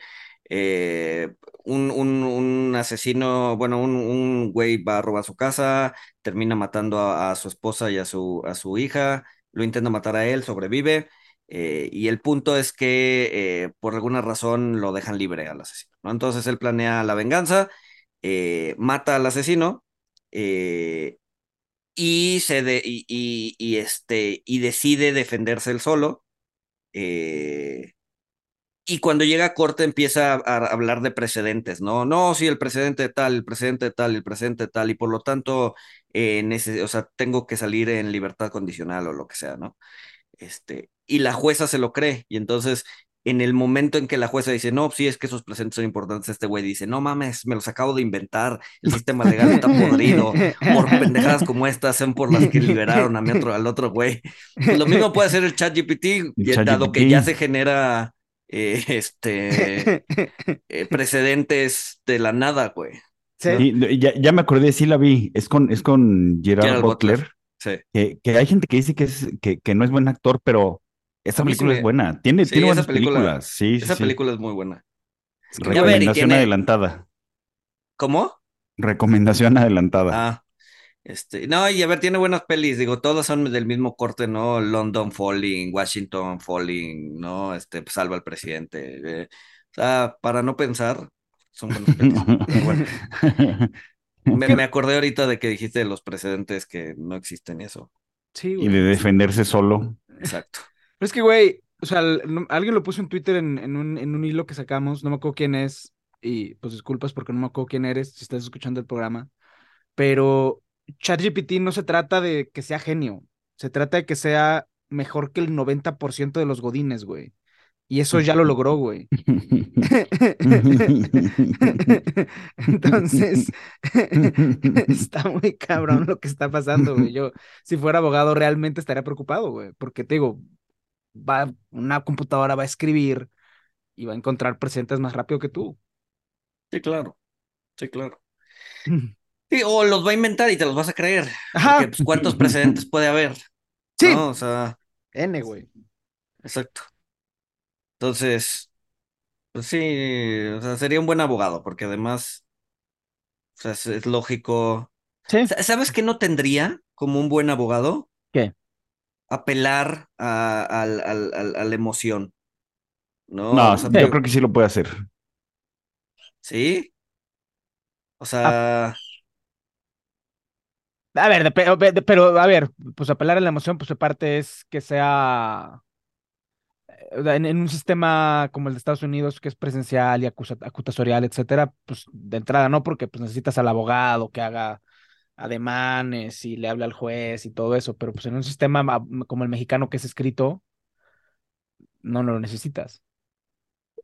eh, un, un, un, asesino, bueno, un, un, güey va a robar su casa, termina matando a, su esposa y a su, a su hija, lo intenta matar a él, sobrevive. Eh, y el punto es que eh, por alguna razón lo dejan libre al asesino. ¿no? Entonces él planea la venganza, mata al asesino y, se de, y, y, este, y decide defenderse él solo. Eh, y cuando llega a corte empieza a, hablar de precedentes, ¿no? No, sí, el precedente tal, el precedente tal, el precedente tal, y por lo tanto, eh, o sea, tengo que salir en libertad condicional o lo que sea, ¿no? Este, y la jueza se lo cree, y entonces en el momento en que la jueza dice, no, sí, es que esos presentes son importantes, este güey dice, no mames, me los acabo de inventar, el sistema legal está podrido, por pendejadas como estas, son por las que liberaron a mi otro, al otro güey. lo mismo puede hacer el chat GPT, dado que ya se genera eh, este eh, precedentes de la nada, güey. Sí, ya, me acordé, sí la vi, es con, es con Gerard, Butler. Sí. Que, hay gente que dice que, es, que, que no es buen actor, pero esa película es buena. Tiene, tiene buenas películas. Sí, esa película es muy buena. Recomendación adelantada. ¿Cómo? Recomendación adelantada. Ah. Este, no, y a ver, tiene buenas pelis, digo, todas son del mismo corte, ¿no? London Falling, Washington Falling, ¿no? Este, pues, salva al presidente. Eh, o sea, para no pensar, son buenas pelis. me, me, acordé ahorita de que dijiste de los precedentes que no existen y eso. Sí, Y de defenderse solo. Exacto. Pero es que, güey, o sea, alguien lo puso en Twitter en, un, en un hilo que sacamos, no me acuerdo quién es, y pues disculpas porque no me acuerdo quién eres si estás escuchando el programa, pero ChatGPT no se trata de que sea genio, se trata de que sea mejor que el 90% de los godines, güey. Y eso ya lo logró, güey. Entonces, está muy cabrón lo que está pasando, güey. Yo, si fuera abogado, realmente estaría preocupado, güey. Porque te digo, va, una computadora va a escribir y va a encontrar presentes más rápido que tú. Sí, claro. Sí, claro. Sí, o los va a inventar y te los vas a creer. pues, ¿cuántos precedentes puede haber? Sí. O sea. N, güey. Exacto. Entonces, pues sí, o sea, sería un buen abogado, porque además O sea, es, es lógico. Sí. Sa- ¿Sabes qué no tendría como un buen abogado? ¿Qué? Apelar a, al- al- al- a la emoción. ¿No? No, O sea, yo creo que sí lo puede hacer. ¿sí? O sea, A ver, de- pero a ver, pues apelar a la emoción, pues aparte es que sea o sea, en, en un sistema como el de Estados Unidos, que es presencial y acusa- acusatorial, etcétera, pues de entrada no, porque pues necesitas al abogado que haga ademanes y le hable al juez y todo eso, pero pues en un sistema ma- como el mexicano que es escrito, no, no lo necesitas.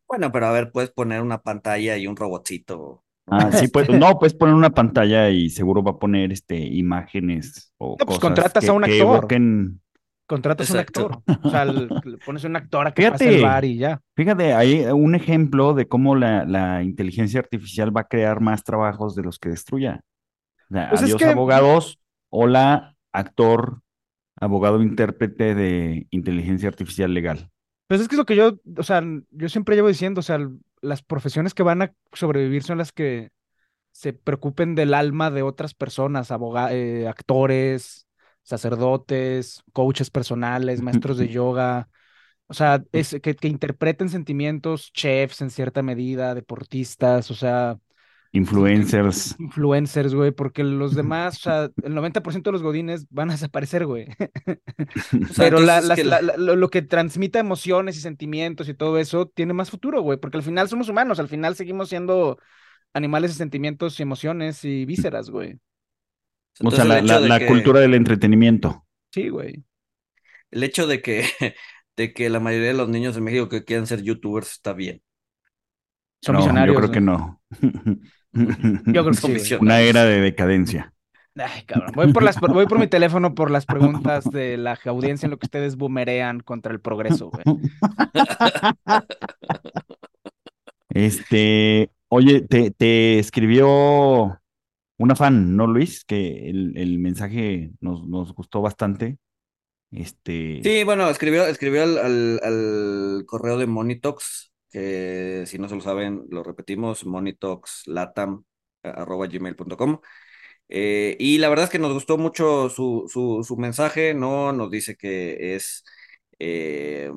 bueno, pero a ver, puedes poner una pantalla y un robotcito. Ah, sí, pues, no, puedes poner una pantalla y seguro va a poner este, imágenes o No, pues, cosas contratas que, a un que actor. evoquen. Contratas a un actor, o sea, le, le pones un actor a que pase Fíjate. el bar y ya. Fíjate, hay un ejemplo de cómo la, la inteligencia artificial va a crear más trabajos de los que destruya. Pues es adiós que- abogados, hola actor, abogado intérprete de inteligencia artificial legal. Pues es que es lo que yo, o sea, yo siempre llevo diciendo, o sea, las profesiones que van a sobrevivir son las que se preocupen del alma de otras personas, eh, actores, sacerdotes, coaches personales, maestros de yoga, o sea, es que, que interpreten sentimientos, chefs en cierta medida, deportistas, o sea, Influencers. influencers, güey, porque los demás, o sea, el 90% de los godines van a desaparecer, güey. O sea, Pero la- entonces las- que la- la- lo, lo que transmita emociones y sentimientos y todo eso tiene más futuro, güey, porque al final somos humanos, al final seguimos siendo animales de sentimientos y emociones y vísceras, güey. O entonces sea, el la, hecho la- de la que- cultura del entretenimiento. Sí, güey. El hecho de que, de que la mayoría de los niños de México que quieren ser youtubers está bien. Son no, visionarios. yo creo que no. Yo creo que sí. Una era de decadencia. Ay, cabrón. Voy por las, voy por mi teléfono por las preguntas de la audiencia en lo que ustedes boomerean contra el progreso, güey. Este, oye, te, te escribió una fan, ¿no, Luis? Que el, el mensaje nos, nos gustó bastante. Este, Sí, bueno, escribió, escribió al, al- al correo de Monitox, que si no se lo saben, lo repetimos, monitoxlatam.gmail.com. Eh, y la verdad es que nos gustó mucho su, su, su mensaje, ¿no? Nos dice que es eh,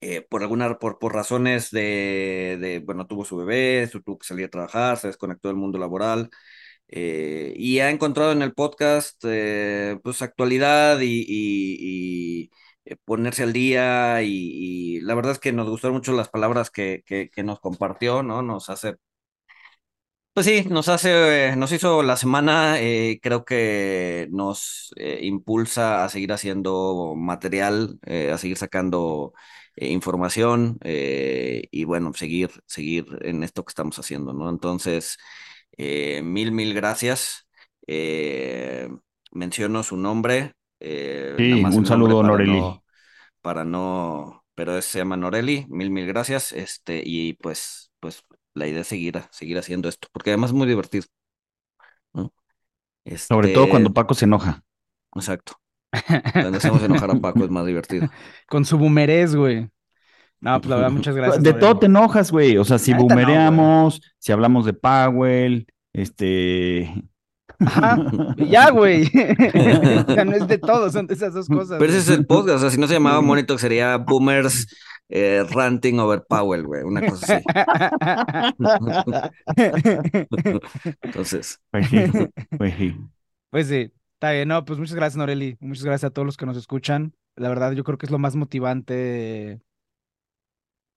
eh, por alguna, por, por razones de, de, bueno, tuvo su bebé, su- tuvo que salir a trabajar, se desconectó del mundo laboral. eh, y ha encontrado en el podcast eh, pues actualidad y, eh, ponerse al día y, la verdad es que nos gustaron mucho las palabras que, que, nos compartió, ¿no? Nos hace pues sí, nos hace, eh, nos hizo la semana, eh, creo que nos eh, impulsa a seguir haciendo material, eh, a seguir sacando eh, información eh, y bueno, seguir, seguir en esto que estamos haciendo, ¿no? Entonces, eh, mil, mil gracias. Eh, menciono su nombre. Eh, Sí, un saludo, para Noreli. no- para no, pero es- se llama Noreli, mil, mil gracias, este, y pues, pues la idea es seguir, seguir haciendo esto, porque además es muy divertido, ¿no? sobre todo Este, cuando Paco se enoja. Exacto. Cuando hacemos enojar a Paco es más divertido. Con su boomerés, güey. No, pues la verdad, muchas gracias. De Noreli. todo te enojas, güey. O sea, si no, boomereamos, si hablamos de Powell, este. Ajá, ya, güey. o sea, no es de todo, son de esas dos cosas. Pero ese es el podcast, o sea, si no se llamaba. Monito sería Boomers eh, Ranting Over Powell, güey, una cosa así. Entonces, Pues sí, pues sí. Pues sí, está bien. No, pues muchas gracias, Noreli. Muchas gracias a todos los que nos escuchan. La verdad, yo creo que es lo más motivante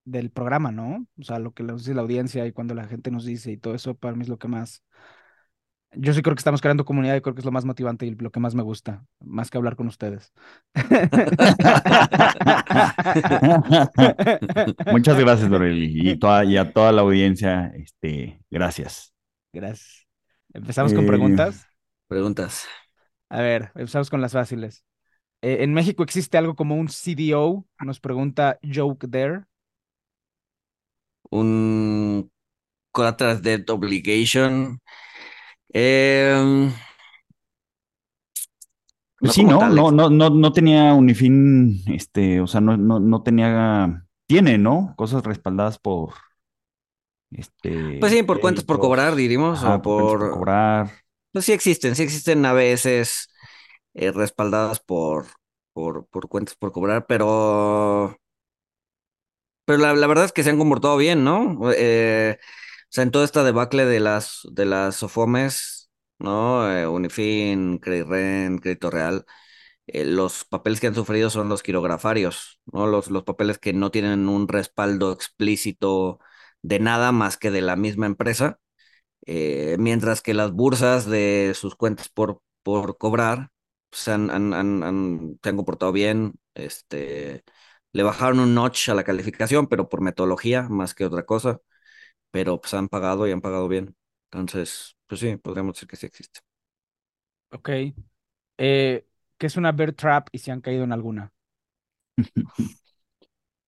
del programa, ¿no? O sea, lo que nos dice la audiencia y cuando la gente nos dice y todo eso, para mí es lo que más. Yo sí creo que estamos creando comunidad y creo que es lo más motivante y lo que más me gusta, más que hablar con ustedes. Muchas gracias, Doreli. Y, toda, y a toda la audiencia, este, gracias. Gracias. Empezamos con Eh, preguntas. preguntas. A ver, empezamos con las fáciles. Eh, ¿en México existe algo como un CDO? Nos pregunta Joke There. Un Collateral Debt Obligation. Em, Pues No sí, ¿no? No, no, no, no tenía Unifin, este, o sea, no, no, no tenía, tiene, ¿no? Cosas respaldadas por Este, Pues sí, por cuentas por cobrar, diríamos, ajá, o por cobrar. Pues sí existen, sí existen a veces eh, respaldadas por, por, por cuentas por cobrar, pero, pero la, la verdad es que se han comportado bien, ¿no? Eh, sea, en toda esta debacle de las, de las SOFOMES, ¿no? Eh, Unifin, CrediRen, Crédito Real, eh, los papeles que han sufrido son los quirografarios, ¿no? Los, los papeles que no tienen un respaldo explícito de nada más que de la misma empresa eh, mientras que las bursas de sus cuentas por, por cobrar han, han, han, han- se han comportado bien. Este, le bajaron un notch a la calificación, pero por metodología más que otra cosa. Pero pues han pagado y han pagado bien. Entonces, pues sí, podríamos decir que sí existe. Ok. Eh, ¿qué es una bear trap y si han caído en alguna?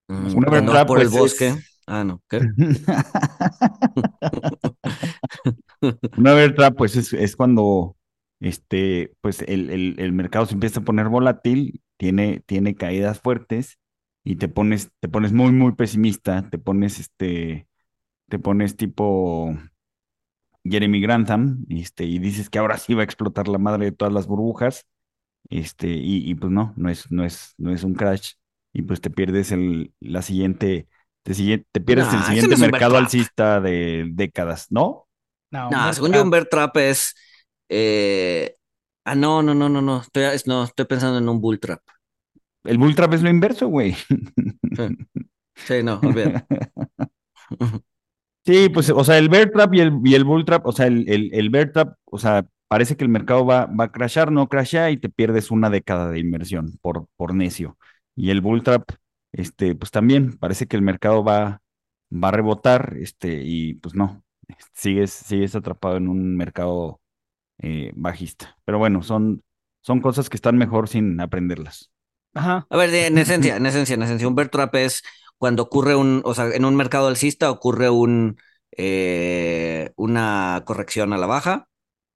Mm, Una verdad, vas por el pues, bosque. es- Ah, no, ¿qué? Una verdad, pues es, es cuando este, pues el, el, el mercado se empieza a poner volátil, tiene, tiene caídas fuertes y te pones, te pones muy, muy pesimista, te pones este, te pones tipo Jeremy Grantham, este, y dices que ahora sí va a explotar la madre de todas las burbujas, este, y, y pues no, no es, no es, no es un crash, y pues te pierdes el, la siguiente, te, sigue- te pierdes Nah, el no siguiente mercado alcista de décadas, ¿no? No, según yo, un trap. bear trap es. eh, Ah, no, no, no, no, no. Estoy, es- no, estoy pensando en un bull trap. El bull trap es lo inverso, güey. Sí, Sí, no, olvídalo. Sí, pues, o sea, el bear trap y el, y el bull trap, o sea, el, el, el bear trap, o sea, parece que el mercado va, va a crashar, no crashea y te pierdes una década de inversión por, por necio. Y el bull trap, este, pues también parece que el mercado va, va a rebotar, este, y pues no, sigues, sigues atrapado en un mercado eh, bajista. Pero bueno, son, son cosas que están mejor sin aprenderlas. Ajá. A ver, en esencia, en esencia, en esencia, un bear trap es cuando ocurre un, o sea, en un mercado alcista ocurre un, eh, una corrección a la baja,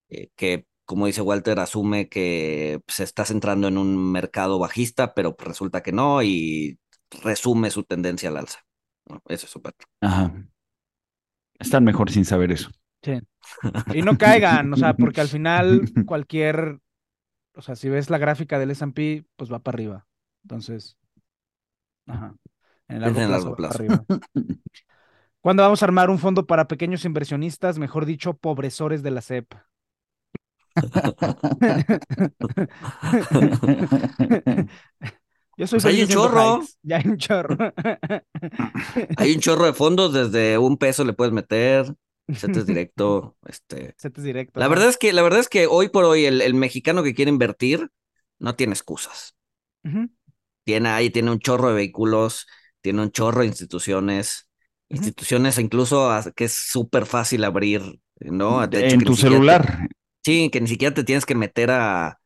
eh, que como dice Walter, asume que se está centrando en un mercado bajista, pero resulta que no y resume su tendencia al alza. ¿no? Eso es trap. Ajá. Están mejor sin saber eso. Sí. Y no caigan, o sea, porque al final cualquier, o sea, si ves la gráfica del S&P, pues va para arriba. Entonces, ajá. En el largo en plazo largo plazo. arriba. ¿Cuándo vamos a armar un fondo para pequeños inversionistas, mejor dicho, pobresores de la SEP? Yo soy Pues hay un chorro. hikes. Ya hay un chorro. Hay un chorro de fondos, desde un peso le puedes meter, CETES directo, este. Setes directo. La verdad es que, la verdad es que hoy por hoy el, el mexicano que quiere invertir no tiene excusas. Tiene ahí, tiene un chorro de vehículos, tiene un chorro de instituciones, instituciones incluso que es súper fácil abrir, ¿no? De hecho, en tu te- celular. sí, que ni siquiera te tienes que meter a,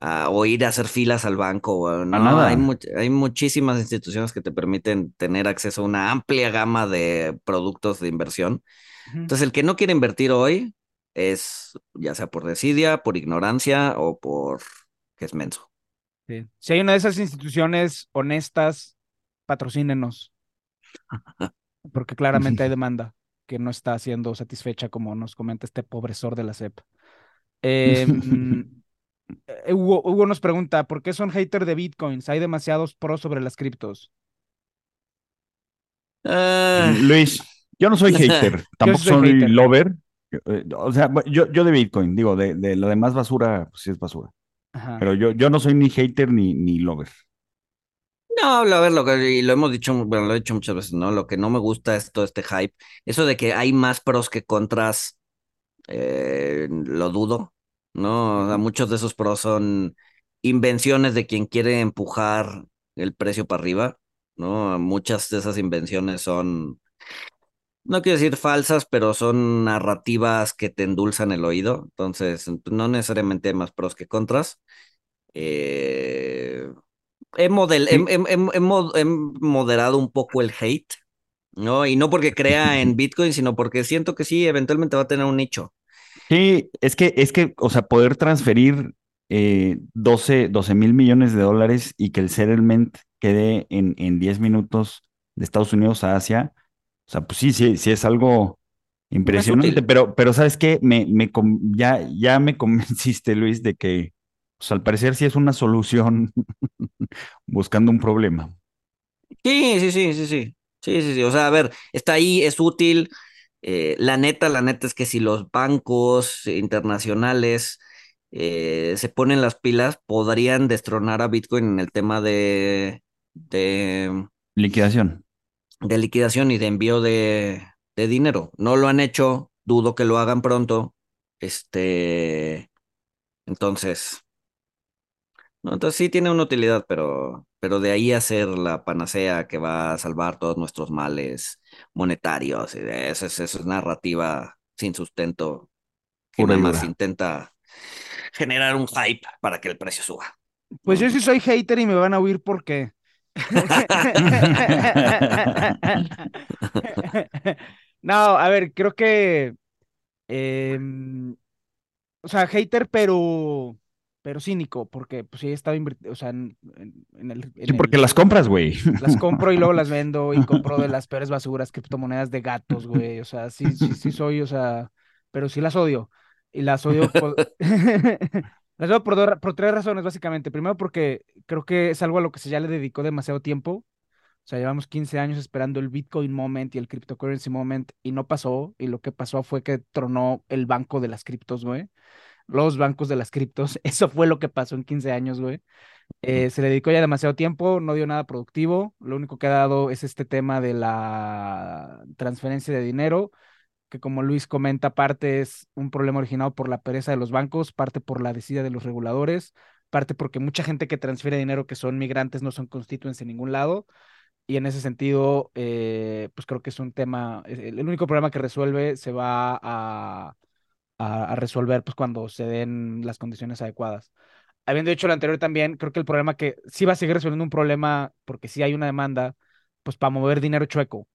a o ir a hacer filas al banco, no, nada. hay, much- hay muchísimas instituciones que te permiten tener acceso a una amplia gama de productos de inversión. Entonces, el que no quiere invertir hoy es ya sea por desidia, por ignorancia o por que es menso. Sí. Si hay una de esas instituciones honestas, patrocínenos. Porque claramente hay demanda que no está siendo satisfecha, como nos comenta este pobresor de la SEP. Eh, mm, eh, Hugo, Hugo nos pregunta, ¿por qué son hater de bitcoins? Hay demasiados pros sobre las criptos. Ah, Luis, yo no soy hater, tampoco soy soy hater. lover. Eh, O sea, yo, yo de Bitcoin, digo, de, de lo demás basura, pues sí es basura. Ajá. Pero yo, yo no soy ni hater ni, ni lover. No, a ver, lo que, y lo hemos dicho, bueno, lo he dicho muchas veces, ¿no? Lo que no me gusta es todo este hype. Eso de que hay más pros que contras, eh, lo dudo, ¿no? O sea, muchos de esos pros son invenciones de quien quiere empujar el precio para arriba, ¿no? Muchas de esas invenciones son No quiero decir falsas, pero son narrativas que te endulzan el oído. Entonces, no necesariamente hay más pros que contras. Eh, he, model- Sí. moderado un poco el hate, ¿no? Y no porque crea en Bitcoin, sino porque siento que sí, eventualmente va a tener un nicho. Sí, es que, es que, o sea, poder transferir eh, 12 mil millones de dólares y que el settlement quede en, en 10 minutos de Estados Unidos a Asia, o sea, pues sí, sí, sí es algo, Impresionante, pero, pero ¿sabes qué? Me, me, ya, ya me convenciste, Luis, de que pues, al parecer sí es una solución buscando un problema. Sí, sí, sí, sí, sí. Sí, sí, sí. O sea, a ver, está ahí, es útil. Eh, la neta, la neta es que si los bancos internacionales eh, se ponen las pilas, podrían destronar a Bitcoin en el tema de, de liquidación. De liquidación y de envío de, de dinero. No lo han hecho, dudo que lo hagan pronto. Este, entonces, no, entonces sí tiene una utilidad, pero, pero de ahí a ser la panacea que va a salvar todos nuestros males monetarios, y esa es, narrativa sin sustento que nada más intenta generar un hype para que el precio suba. Pues yo sí soy hater y me van a oír porque. no, a ver, creo que. Em, o sea, hater, pero pero cínico, porque pues sí he estado invirtiendo, o sea, en, el... sí, porque las compras, güey. Las compro y luego las vendo y compro de las peores basuras, criptomonedas de gatos, güey, o sea, sí, sí, sí soy, o sea, pero sí las odio. Y las odio por... las odio por, por tres razones, básicamente. Primero porque creo que es algo a lo que se ya le dedicó demasiado tiempo. O sea, llevamos 15 años esperando el Bitcoin moment y el cryptocurrency moment y no pasó. Y lo que pasó fue que tronó el banco de las criptos, güey los bancos de las criptos. Eso fue lo que pasó en 15 años, güey. Eh, se le dedicó ya demasiado tiempo, no dio nada productivo. Lo único que ha dado es este tema de la transferencia de dinero, que como Luis comenta, parte es un problema originado por la pereza de los bancos, parte por la decida de los reguladores, parte porque mucha gente que transfiere dinero que son migrantes no son constituentes en ningún lado. Y en ese sentido, eh, pues creo que es un tema, el único problema que resuelve se va a a, resolver pues cuando se den las condiciones adecuadas. Habiendo dicho lo anterior también, creo que el problema que sí va a seguir resolviendo un problema, porque sí hay una demanda, pues para mover dinero chueco.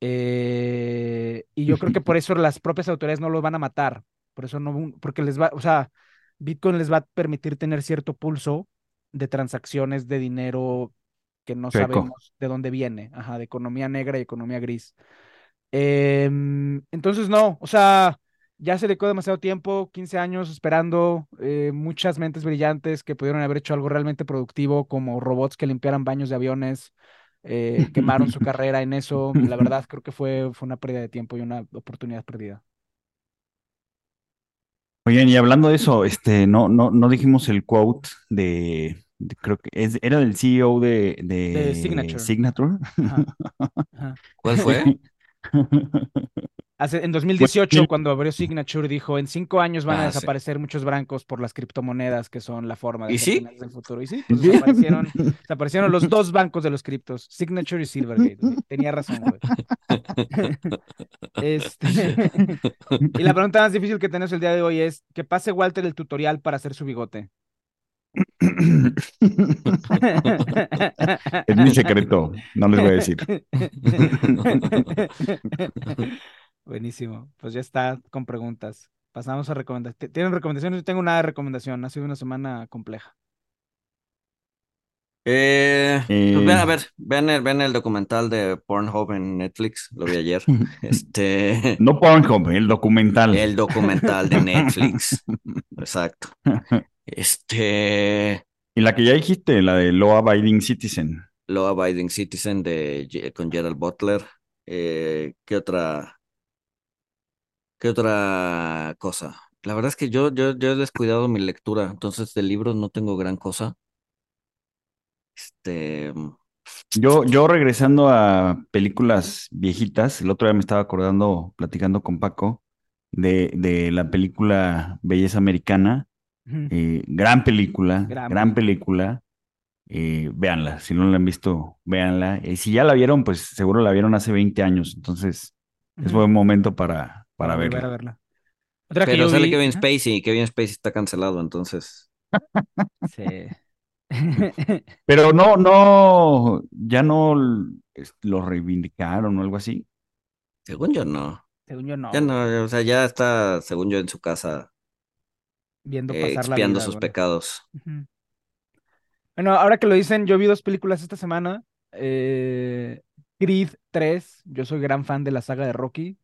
Eh, y yo creo que por eso las propias autoridades no lo van a matar. Por eso no, porque les va, o sea, Bitcoin les va a permitir tener cierto pulso de transacciones de dinero que no sabemos de dónde viene, ajá, de economía negra y economía gris. Em, entonces, no, o sea, ya se dedicó demasiado tiempo, 15 años esperando, eh, muchas mentes brillantes que pudieron haber hecho algo realmente productivo, como robots que limpiaran baños de aviones, eh, quemaron su carrera en eso. La verdad, creo que fue, fue una pérdida de tiempo y una oportunidad perdida. Oigan, y hablando de eso, este, no, no, no dijimos el quote de, creo que es, era del CEO de, de, Signature. ¿Cuál fue? en 2018, cuando abrió Signature, dijo, en cinco años van a ah, desaparecer muchos brancos por las criptomonedas que son la forma de ¿Y sí? del futuro. Y sí, pues desaparecieron, los dos bancos de los criptos, Signature y Silvergate. Tenía razón, güey. Este, y la pregunta más difícil que tenemos el día de hoy es, que pase Walter el tutorial para hacer su bigote. es mi secreto, no les voy a decir. Buenísimo. Pues ya está con preguntas. Pasamos a recomendaciones. ¿Tienen recomendaciones? Yo tengo una recomendación. Ha sido una semana compleja. Eh, pues a eh. ver, vean el, el documental de Pornhub en Netflix, lo vi ayer. Este, no Pornhub, el documental. El documental de Netflix. Exacto. Este. Y la que ya dijiste, la de Law Abiding Citizen. Law Abiding Citizen de con Gerald Butler. Eh, ¿qué otra? ¿Qué otra cosa? La verdad es que yo, yo, yo he descuidado mi lectura, entonces de libros no tengo gran cosa. Este. Yo, yo regresando a películas viejitas, el otro día me estaba acordando, platicando con Paco, de, de la película Belleza Americana. Eh, gran película, gran, película. Eh, véanla, si no la han visto, véanla. Y si ya la vieron, pues seguro la vieron hace 20 años, entonces es buen momento para, para verla. Pero sale Kevin Spacey y Kevin Spacey está cancelado, entonces. Sí. Pero no, no, ya no lo reivindicaron o algo así. Según yo no. Según yo no. Ya no, o sea, ya está, según yo, en su casa. Viendo eh, pasar expiando sus pecados. Bueno, ahora que lo dicen, yo vi dos películas esta semana. Eh, Creed 3, yo soy gran fan de la saga de Rocky.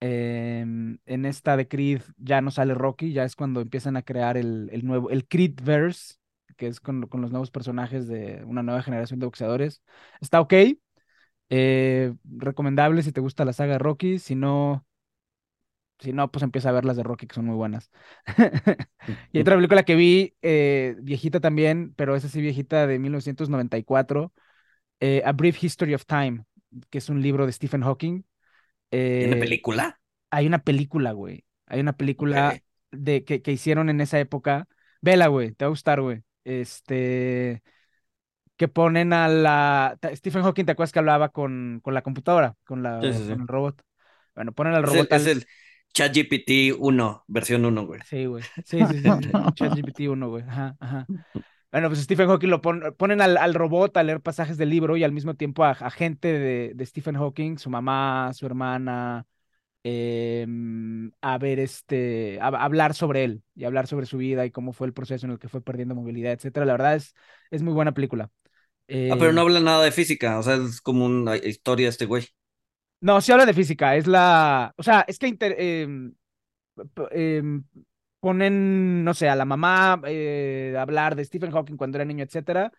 Em, en esta de Creed ya no sale Rocky, ya es cuando empiezan a crear el, el nuevo, el Creedverse, que es con, con, los nuevos personajes de una nueva generación de boxeadores. Está ok. Eh, recomendable si te gusta la saga de Rocky. Si no, si no, pues empieza a ver las de Rocky, que son muy buenas. y otra película que vi, eh, viejita también, pero esa sí viejita de 1994, eh, A Brief History of Time, que es un libro de Stephen Hawking. Eh, ¿Una película? Hay una película, güey. Hay una película de, que, que, hicieron en esa época. Vela, güey, te va a gustar, güey. Este. Que ponen a la. Stephen Hawking, ¿te acuerdas que hablaba con, con la computadora? Con, la, sí, sí, con el robot. Bueno, ponen al es robot. Es el ChatGPT 1, versión 1, güey. Sí, güey. Sí, sí, sí. sí. ChatGPT 1, güey. Ajá, ajá. Bueno, pues Stephen Hawking lo pon, ponen al, al, robot a leer pasajes del libro y al mismo tiempo a, a gente de, de, Stephen Hawking, su mamá, su hermana, eh, a ver, este, a, a, hablar sobre él y hablar sobre su vida y cómo fue el proceso en el que fue perdiendo movilidad, etcétera. La verdad es, es muy buena película. Eh, ah, pero no habla nada de física, o sea, es como una historia este güey. No, sí habla de física, es la, o sea, es que inter, eh, eh, ponen, no sé, a la mamá eh, hablar de Stephen Hawking cuando era niño, etcétera,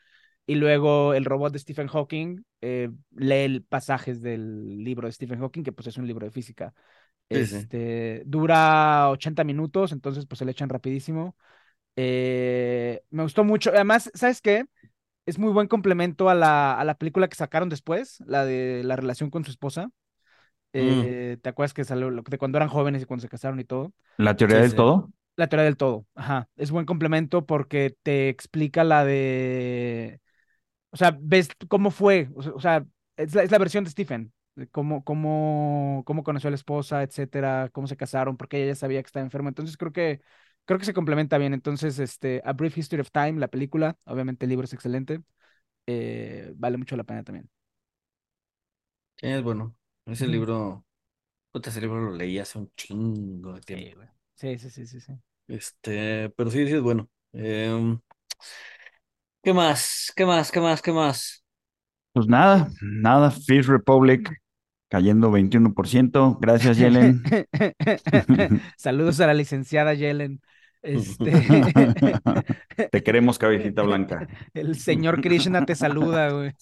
y luego el robot de Stephen Hawking eh, lee pasajes del libro de Stephen Hawking, que pues es un libro de física. Este, sí. Dura 80 minutos, entonces pues se le echan rapidísimo. Eh, me gustó mucho. Además, ¿sabes qué? Es muy buen complemento a la, a la película que sacaron después, la de la relación con su esposa. Eh, mm. ¿Te acuerdas que salió de cuando eran jóvenes y cuando se casaron y todo? ¿La teoría sí, del todo? La teoría del todo, ajá. Es buen complemento porque te explica la de. O sea, ves cómo fue. O sea, es la, es la versión de Stephen. Cómo, cómo, cómo conoció a la esposa, etcétera, cómo se casaron, porque ella ya sabía que estaba enferma. Entonces creo que creo que se complementa bien. Entonces, este, A Brief History of Time, la película, obviamente el libro es excelente. Eh, vale mucho la pena también. Es bueno. Ese libro, puta, ese libro lo leí hace un chingo de tiempo. Sí, sí, sí, sí, sí. Este, pero sí, sí es bueno. Eh, ¿Qué más? ¿Qué más? ¿Qué más? ¿Qué más? Pues nada, nada. Fifth Republic cayendo 21%. Gracias, Yelen. Saludos a la licenciada Yelen. Este... te queremos, cabecita blanca. El señor Krishna te saluda, güey.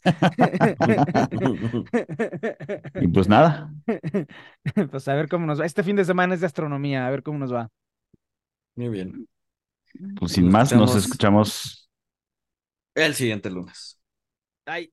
y pues nada. Pues a ver cómo nos va. Este fin de semana es de astronomía, a ver cómo nos va. Muy bien. Pues sin nos más, escuchamos... nos escuchamos el siguiente lunes. Ay.